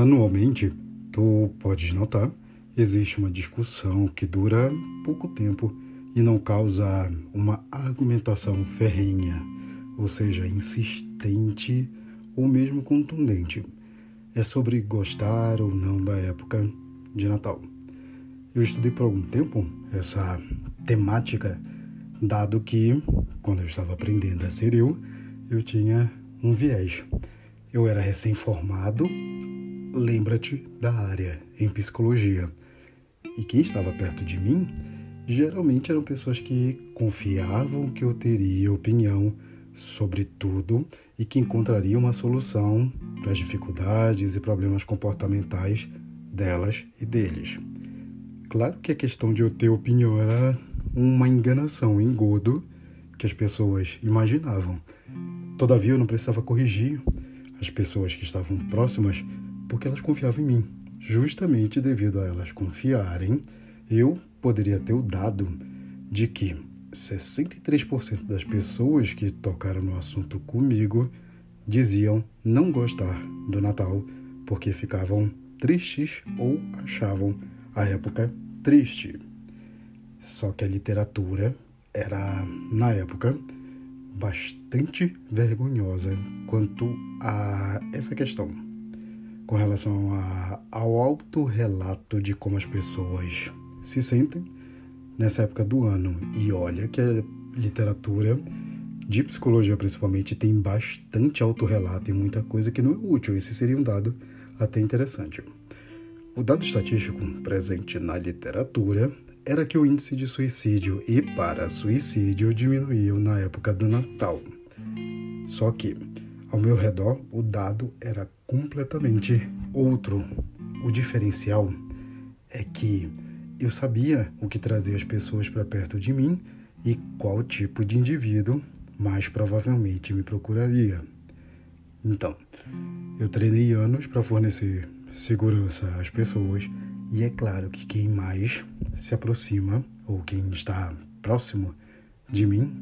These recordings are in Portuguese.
Anualmente, tu podes notar, existe uma discussão que dura pouco tempo e não causa uma argumentação ferrenha, ou seja, insistente ou mesmo contundente. É sobre gostar ou não da época de Natal. Eu estudei por algum tempo essa temática, dado que, quando eu estava aprendendo a ser eu, eu tinha um viés. Eu era recém-formado, lembra-te da área em psicologia. E quem estava perto de mim geralmente eram pessoas que confiavam que eu teria opinião sobre tudo e que encontraria uma solução para as dificuldades e problemas comportamentais delas e deles. Claro que a questão de eu ter opinião era uma enganação, um engodo que as pessoas imaginavam. Todavia, eu não precisava corrigir as pessoas que estavam próximas porque elas confiavam em mim. Justamente devido a elas confiarem, eu poderia ter o dado de que 63% das pessoas que tocaram no assunto comigo diziam não gostar do Natal porque ficavam tristes ou achavam a época triste. Só que a literatura era, na época, bastante vergonhosa quanto a essa questão, com relação a, ao autorrelato de como as pessoas se sentem nessa época do ano. E olha que a literatura de psicologia, principalmente, tem bastante autorrelato e muita coisa que não é útil. Esse seria um dado até interessante. O dado estatístico presente na literatura era que o índice de suicídio e para suicídio diminuíam na época do Natal. Só que, ao meu redor, o dado era completamente outro. O diferencial é que eu sabia o que trazia as pessoas para perto de mim e qual tipo de indivíduo mais provavelmente me procuraria. Então, eu treinei anos para fornecer segurança às pessoas e é claro que quem mais se aproxima ou quem está próximo de mim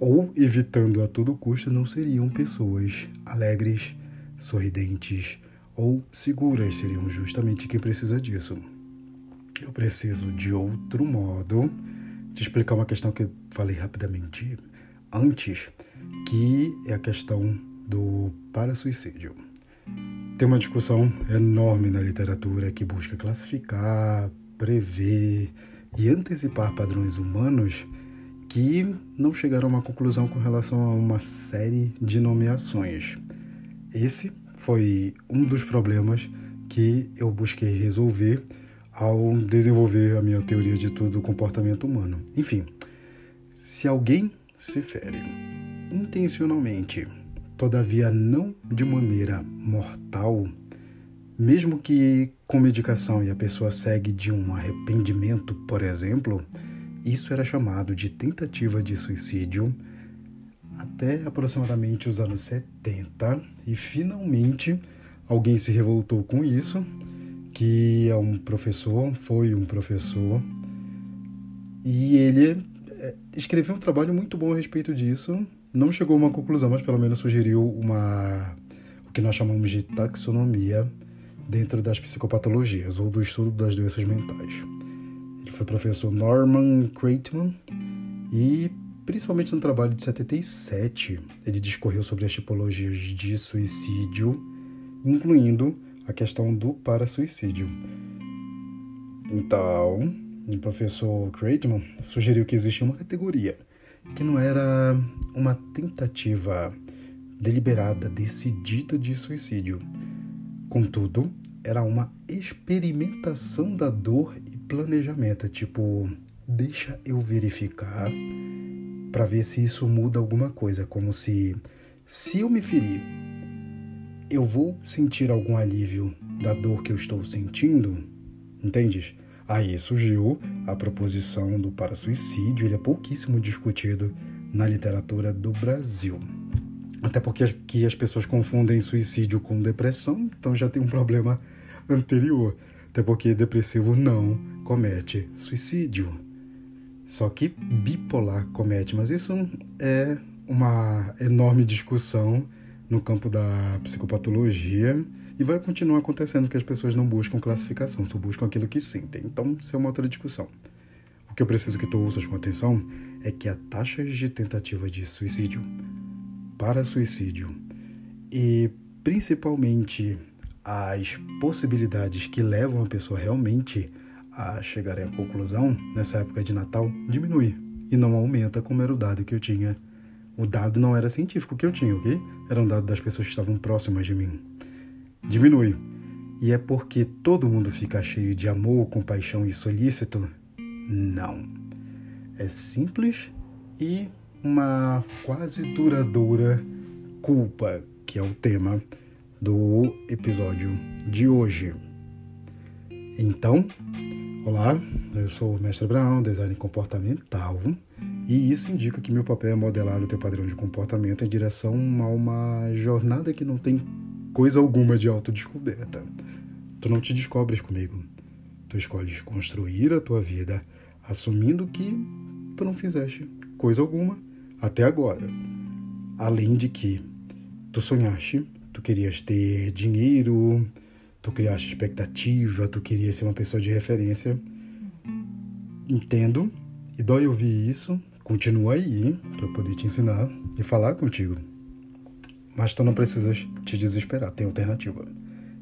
ou evitando a todo custo não seriam pessoas alegres, sorridentes ou seguras, seriam justamente quem precisa disso eu preciso de outro modo de explicar uma questão que eu falei rapidamente antes, que é a questão do para-suicídio. Tem uma discussão enorme na literatura que busca classificar, prever e antecipar padrões humanos que não chegaram a uma conclusão com relação a uma série de nomeações. Esse foi um dos problemas que eu busquei resolver ao desenvolver a minha teoria de tudo o comportamento humano. Enfim, se alguém se fere intencionalmente, todavia não de maneira mortal, mesmo que com medicação e a pessoa segue de um arrependimento, por exemplo, isso era chamado de tentativa de suicídio até aproximadamente os anos 70 e finalmente alguém se revoltou com isso que é um professor, foi um professor, e ele é, escreveu um trabalho muito bom a respeito disso. Não chegou a uma conclusão, mas pelo menos sugeriu uma o que nós chamamos de taxonomia dentro das psicopatologias ou do estudo das doenças mentais. Foi professor Norman Creighton e principalmente no trabalho de 77, ele discorreu sobre as tipologias de suicídio, incluindo a questão do para-suicídio. Então, o professor Creighton sugeriu que existia uma categoria que não era uma tentativa deliberada, decidida de suicídio. Contudo, era uma experimentação da dor planejamento, tipo, deixa eu verificar para ver se isso muda alguma coisa, como se se eu me ferir eu vou sentir algum alívio da dor que eu estou sentindo? Entendes? Aí surgiu a proposição do para-suicídio, ele é pouquíssimo discutido na literatura do Brasil. Até porque aqui as pessoas confundem suicídio com depressão, então já tem um problema anterior. Até porque depressivo não comete suicídio. Só que bipolar comete, mas isso é uma enorme discussão no campo da psicopatologia E vai continuar acontecendo que as pessoas não buscam classificação, só buscam aquilo que sentem. Então, isso é uma outra discussão. O que eu preciso que tu ouças com atenção é que a taxa de tentativa de suicídio para suicídio e principalmente as possibilidades que levam a pessoa realmente a chegar à conclusão nessa época de Natal diminui e não aumenta como era o dado que eu tinha. O dado não era científico que eu tinha, ok? Era um dado das pessoas que estavam próximas de mim. Diminui. E é porque todo mundo fica cheio de amor, compaixão e solícito? Não. É simples e uma quase duradoura culpa, que é o tema do episódio de hoje. Então, olá, eu sou o Mestre Brown, design comportamental, e isso indica que meu papel é modelar o teu padrão de comportamento em direção a uma jornada que não tem coisa alguma de autodescoberta. Tu não te descobres comigo. Tu escolhes construir a tua vida assumindo que tu não fizeste coisa alguma até agora. Além de que tu sonhaste, tu querias ter dinheiro, tu criaste expectativa, tu querias ser uma pessoa de referência. Entendo e dói ouvir isso. Continua aí para poder te ensinar e falar contigo. Mas tu não precisas te desesperar, tem alternativa.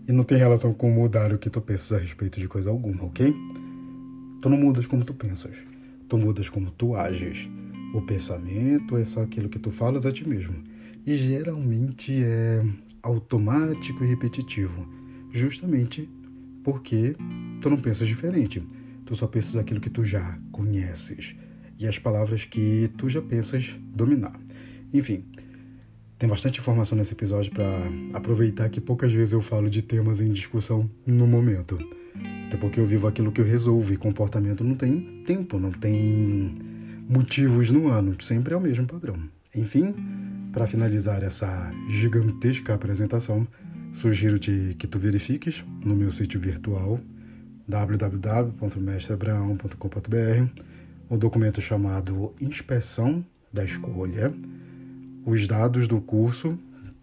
E não tem relação com mudar o que tu pensas a respeito de coisa alguma, ok? Tu não mudas como tu pensas, tu mudas como tu ages. O pensamento é só aquilo que tu falas a ti mesmo. E geralmente é automático e repetitivo, justamente porque tu não pensas diferente. Tu só pensas aquilo que tu já conheces e as palavras que tu já pensas dominar. Enfim, tem bastante informação nesse episódio para aproveitar que poucas vezes eu falo de temas em discussão no momento. Até porque eu vivo aquilo que eu resolvo e comportamento não tem tempo, não tem motivos no ano, sempre é o mesmo padrão. Enfim, para finalizar essa gigantesca apresentação, sugiro-te que tu verifiques no meu sítio virtual www.mestreabraão.com.br o documento chamado Inspeção da Escolha, os dados do curso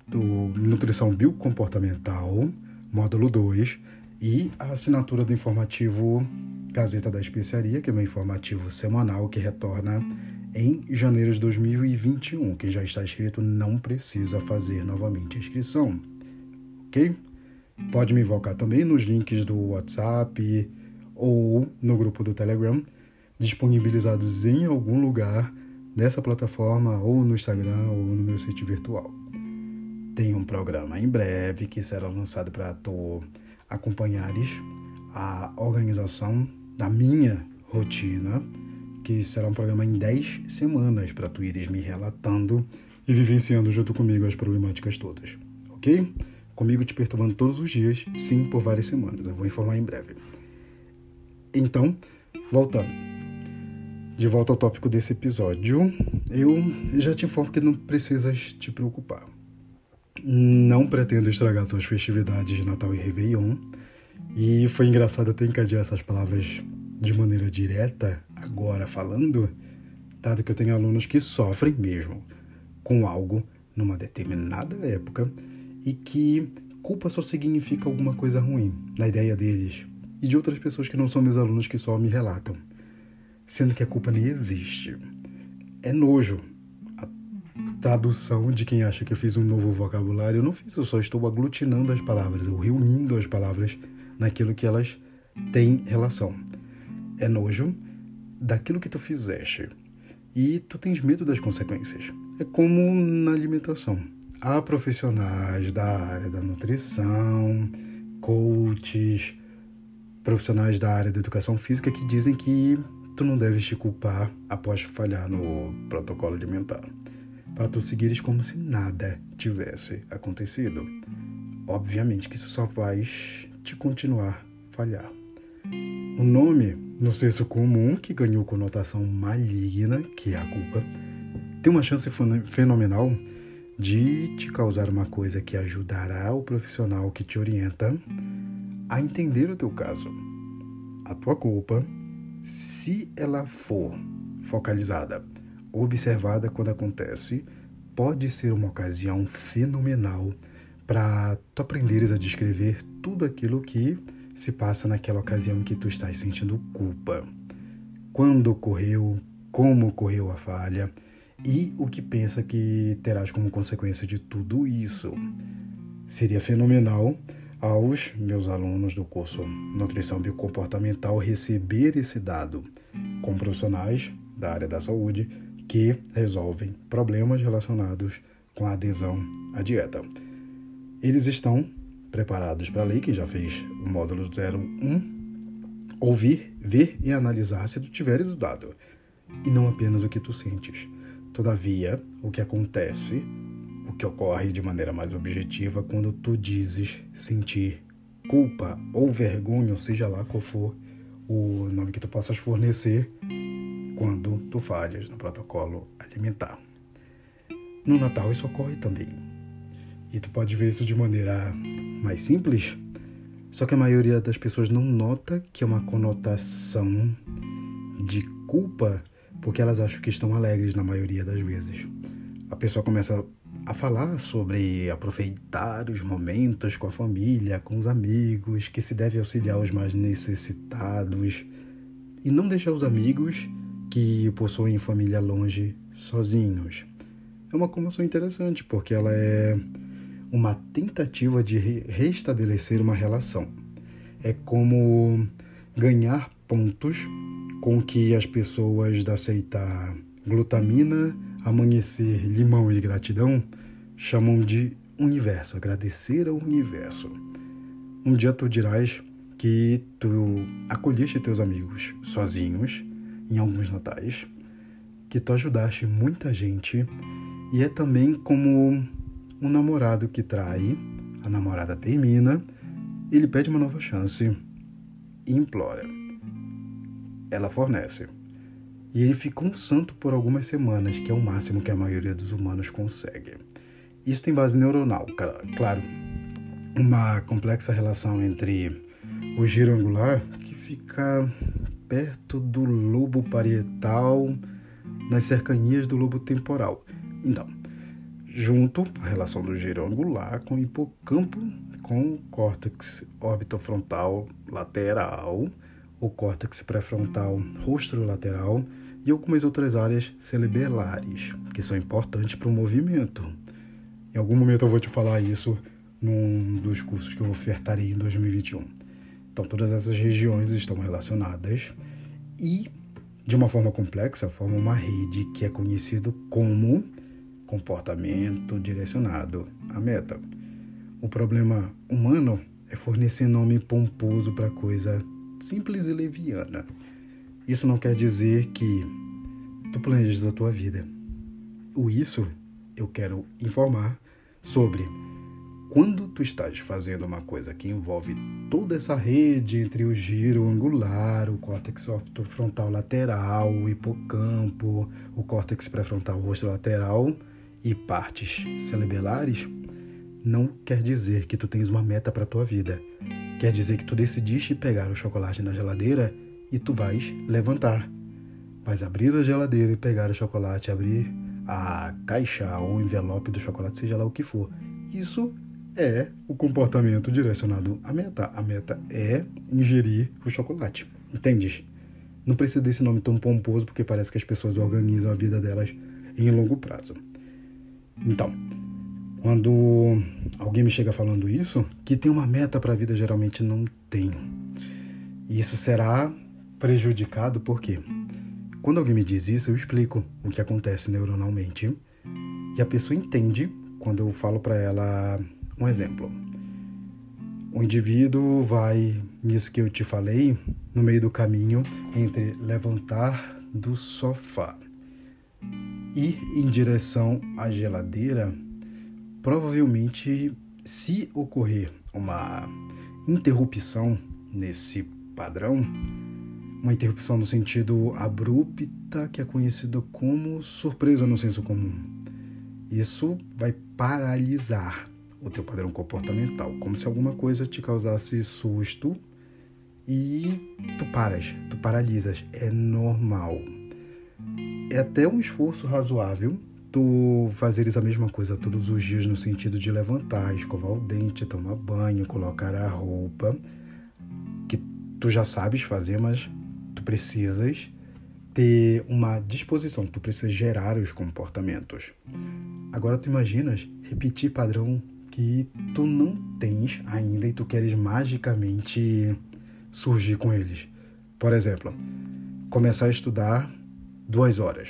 do Nutrição Biocomportamental, módulo 2, e a assinatura do informativo Gazeta da Especiaria, que é meu informativo semanal que retorna em janeiro de 2021. Quem já está inscrito não precisa fazer novamente a inscrição, ok? Pode me invocar também nos links do WhatsApp ou no grupo do Telegram, disponibilizados em algum lugar nessa plataforma ou no Instagram ou no meu sítio virtual. Tem um programa em breve que será lançado para tu acompanhares a organização da minha rotina, que será um programa em 10 semanas para tu ires me relatando e vivenciando junto comigo as problemáticas todas, ok? Comigo te perturbando todos os dias, sim, por várias semanas. Eu vou informar em breve. Então, voltando. De volta ao tópico desse episódio, eu já te informo que não precisas te preocupar. Não pretendo estragar tuas festividades de Natal e Réveillon. E foi engraçado até encadear essas palavras de maneira direta, agora falando, dado que eu tenho alunos que sofrem mesmo com algo numa determinada época e que culpa só significa alguma coisa ruim na ideia deles e de outras pessoas que não são meus alunos que só me relatam, sendo que a culpa nem existe. É nojo tradução de quem acha que eu fiz um novo vocabulário. Eu não fiz, eu só estou aglutinando as palavras, ou reunindo as palavras naquilo que elas têm relação. É nojo daquilo que tu fizeste e tu tens medo das consequências. É como na alimentação. Há profissionais da área da nutrição, coaches, profissionais da área da educação física que dizem que tu não deves te culpar após falhar no protocolo alimentar para tu seguires como se nada tivesse acontecido. Obviamente que isso só faz te continuar falhar. O nome no senso comum, que ganhou conotação maligna, que é a culpa, tem uma chance fenomenal de te causar uma coisa que ajudará o profissional que te orienta a entender o teu caso. A tua culpa, se ela for focalizada observada quando acontece, pode ser uma ocasião fenomenal para tu aprenderes a descrever tudo aquilo que se passa naquela ocasião em que tu estás sentindo culpa. Quando ocorreu, como ocorreu a falha e o que pensa que terás como consequência de tudo isso. Seria fenomenal aos meus alunos do curso Nutrição Biocomportamental receber esse dado com profissionais da área da saúde que resolvem problemas relacionados com a adesão à dieta. Eles estão preparados para ler, quem já fez o módulo 01, ouvir, ver e analisar se tu tiveres o dado, e não apenas o que tu sentes. Todavia, o que acontece, o que ocorre de maneira mais objetiva quando tu dizes sentir culpa ou vergonha, ou seja lá qual for o nome que tu possas fornecer, quando tu falhas no protocolo alimentar. No Natal isso ocorre também. E tu pode ver isso de maneira mais simples, só que a maioria das pessoas não nota que é uma conotação de culpa porque elas acham que estão alegres na maioria das vezes. A pessoa começa a falar sobre aproveitar os momentos com a família, com os amigos, que se deve auxiliar os mais necessitados e não deixar os amigos que possuem família longe sozinhos. É uma comoção interessante porque ela é uma tentativa de restabelecer uma relação. É como ganhar pontos com que as pessoas da seita glutamina, amanhecer, limão e gratidão chamam de universo, agradecer ao universo. Um dia tu dirás que tu acolheste teus amigos sozinhos em alguns natais, que tu ajudaste muita gente e é também como um namorado que trai, a namorada termina, ele pede uma nova chance e implora ela fornece. E ele fica um santo por algumas semanas, que é o máximo que a maioria dos humanos consegue. Isso tem base neuronal, claro. Uma complexa relação entre o giro angular, que fica perto do lobo parietal, nas cercanias do lobo temporal. Então, junto a relação do giro angular com o hipocampo, com o córtex orbitofrontal lateral, o córtex pré-frontal rostrolateral e algumas outras áreas cerebelares, que são importantes para o movimento. Em algum momento eu vou te falar isso num dos cursos que eu ofertarei em 2021. Então, todas essas regiões estão relacionadas e, de uma forma complexa, formam uma rede que é conhecido como comportamento direcionado à meta. O problema humano é fornecer nome pomposo para coisa simples e leviana. Isso não quer dizer que tu planejas a tua vida. O isso eu quero informar sobre quando tu estás fazendo uma coisa que envolve toda essa rede entre o giro angular, o córtex frontal lateral, o hipocampo, o córtex pré-frontal rosto lateral e partes cerebelares, não quer dizer que tu tens uma meta para tua vida. Quer dizer que tu decidiste pegar o chocolate na geladeira e tu vais levantar. Vais abrir a geladeira e pegar o chocolate, abrir a caixa ou o envelope do chocolate, seja lá o que for. Isso é o comportamento direcionado à meta. A meta é ingerir o chocolate. Entendes? Não precisa desse nome tão pomposo porque parece que as pessoas organizam a vida delas em longo prazo. Então, quando alguém me chega falando isso, que tem uma meta para a vida, geralmente não tenho. E isso será prejudicado porque quando alguém me diz isso, eu explico o que acontece neuronalmente e a pessoa entende quando eu falo para ela um exemplo. O indivíduo vai, nisso que eu te falei, no meio do caminho entre levantar do sofá e ir em direção à geladeira provavelmente, se ocorrer uma interrupção nesse padrão, uma interrupção no sentido abrupta, que é conhecida como surpresa no senso comum, isso vai paralisar o teu padrão comportamental, como se alguma coisa te causasse susto e tu paras, tu paralisas, é normal. É até um esforço razoável tu fazeres a mesma coisa todos os dias no sentido de levantar, escovar o dente, tomar banho, colocar a roupa, que tu já sabes fazer, mas tu precisas ter uma disposição, tu precisa gerar os comportamentos. Agora tu imaginas repetir padrão que tu não tens ainda e tu queres magicamente surgir com eles. Por exemplo, começar a estudar duas horas,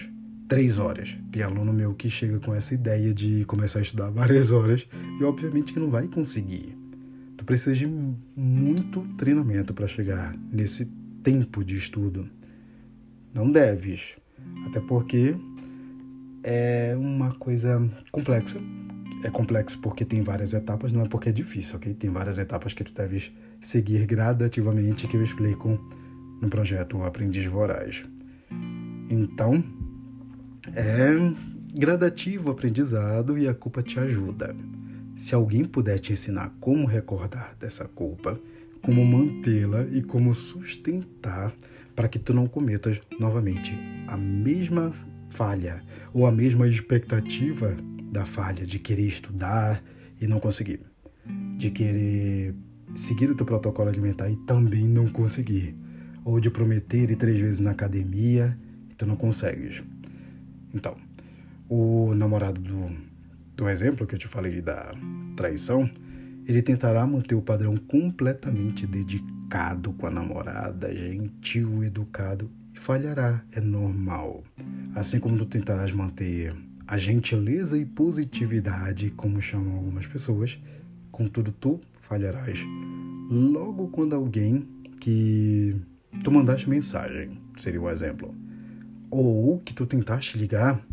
três horas. Tem aluno meu que chega com essa ideia de começar a estudar várias horas e obviamente que não vai conseguir. Tu precisa de muito treinamento para chegar nesse tempo de estudo. Não deves, até porque é uma coisa complexa. É complexo porque tem várias etapas, não é porque é difícil, ok? Tem várias etapas que tu deves seguir gradativamente que eu explico no projeto Aprendiz Voraz. Então, é gradativo aprendizado e a culpa te ajuda. Se alguém puder te ensinar como recordar dessa culpa, como mantê-la e como sustentar para que tu não cometas novamente a mesma falha ou a mesma expectativa da falha de querer estudar e não conseguir, de querer seguir o teu protocolo alimentar e também não conseguir, ou de prometer ir três vezes na academia e tu não consegues. Então, o namorado do, do exemplo que eu te falei da traição, ele tentará manter o padrão completamente dedicado com a namorada, gentil, educado e falhará, é normal. Assim como tu tentarás manter a gentileza e positividade, como chamam algumas pessoas, contudo tu falharás. Logo quando alguém que tu mandaste mensagem, seria um exemplo, ou que tu tentaste ligar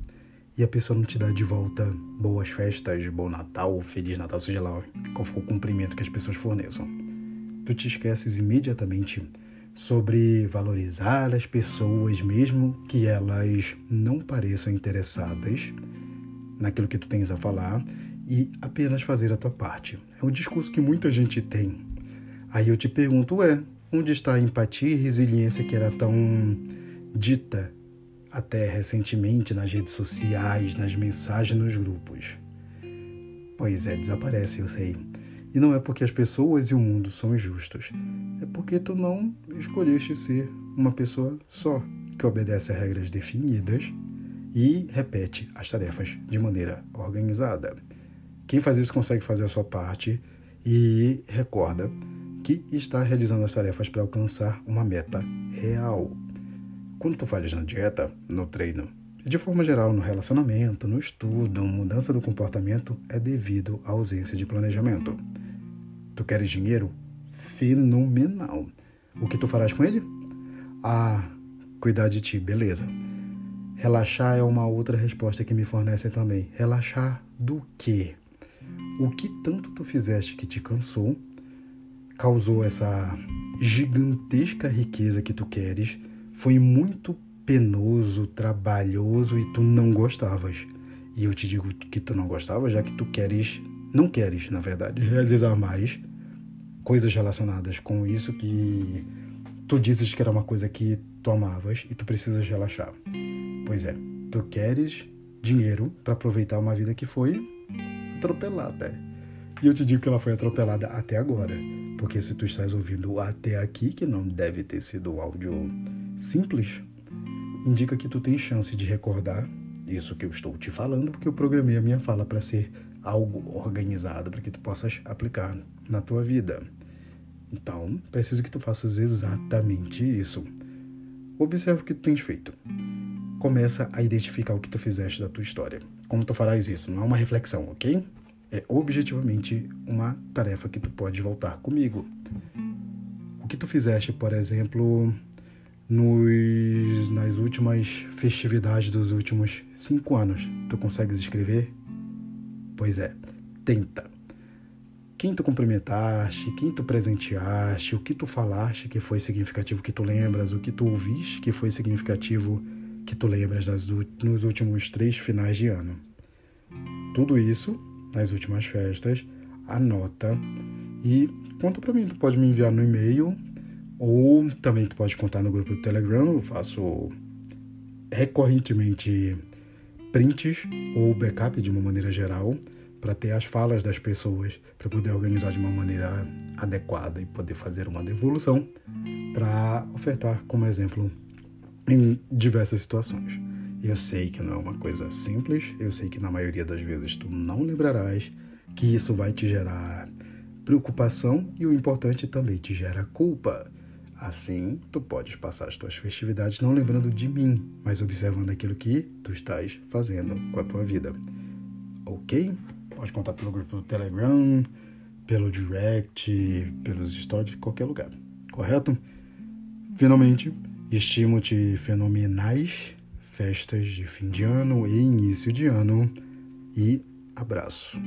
e a pessoa não te dá de volta boas festas, bom Natal, Feliz Natal, seja lá qual for o cumprimento que as pessoas forneçam. Tu te esqueces imediatamente sobre valorizar as pessoas, mesmo que elas não pareçam interessadas naquilo que tu tens a falar e apenas fazer a tua parte. É um discurso que muita gente tem. Aí eu te pergunto, é, onde está a empatia e resiliência que era tão dita até recentemente nas redes sociais, nas mensagens nos grupos? Pois é, desaparece, eu sei. E não é porque as pessoas e o mundo são injustos, é porque tu não escolheste ser uma pessoa só, que obedece a regras definidas e repete as tarefas de maneira organizada. Quem faz isso consegue fazer a sua parte e recorda que está realizando as tarefas para alcançar uma meta real. Quando tu falhas na dieta, no treino, de forma geral no relacionamento, no estudo, mudança do comportamento é devido à ausência de planejamento. Tu queres dinheiro? Fenomenal. O que tu farás com ele? Ah, cuidar de ti, beleza. Relaxar é uma outra resposta que me fornecem também. Relaxar do quê? O que tanto tu fizeste que te cansou, causou essa gigantesca riqueza que tu queres, foi muito penoso, trabalhoso e tu não gostavas. E eu te digo que tu não gostava, já que tu queres, não queres, na verdade, realizar mais coisas relacionadas com isso que tu dizes que era uma coisa que tu amavas e tu precisas relaxar. Pois é, tu queres dinheiro para aproveitar uma vida que foi atropelada. E eu te digo que ela foi atropelada até agora, porque se tu estás ouvindo até aqui, que não deve ter sido um áudio simples, indica que tu tens chance de recordar isso que eu estou te falando, porque eu programei a minha fala para ser algo organizado para que tu possas aplicar na tua vida. Então, preciso que tu faças exatamente isso. Observe o que tu tens feito. Começa a identificar o que tu fizeste da tua história. Como tu farás isso? Não é uma reflexão, ok? É objetivamente uma tarefa que tu pode voltar comigo. O que tu fizeste, por exemplo, nos, nas últimas festividades dos últimos cinco anos? Tu consegues escrever? Pois é, tenta. Quem tu cumprimentaste, quem tu presenteaste, o que tu falaste que foi significativo que tu lembras, o que tu ouviste que foi significativo que tu lembras nos últimos três finais de ano. Tudo isso nas últimas festas, anota e conta para mim. Tu pode me enviar no e-mail ou também tu pode contar no grupo do Telegram. Eu faço recorrentemente prints ou backup de uma maneira geral para ter as falas das pessoas, para poder organizar de uma maneira adequada e poder fazer uma devolução para ofertar como exemplo em diversas situações. Eu sei que não é uma coisa simples, eu sei que na maioria das vezes tu não lembrarás que isso vai te gerar preocupação e o importante também te gera culpa. Assim, tu podes passar as tuas festividades não lembrando de mim, mas observando aquilo que tu estás fazendo com a tua vida. Ok? Pode contar pelo grupo do Telegram, pelo direct, pelos stories, qualquer lugar. Correto? Finalmente, estimo-te fenomenais festas de fim de ano e início de ano e abraço.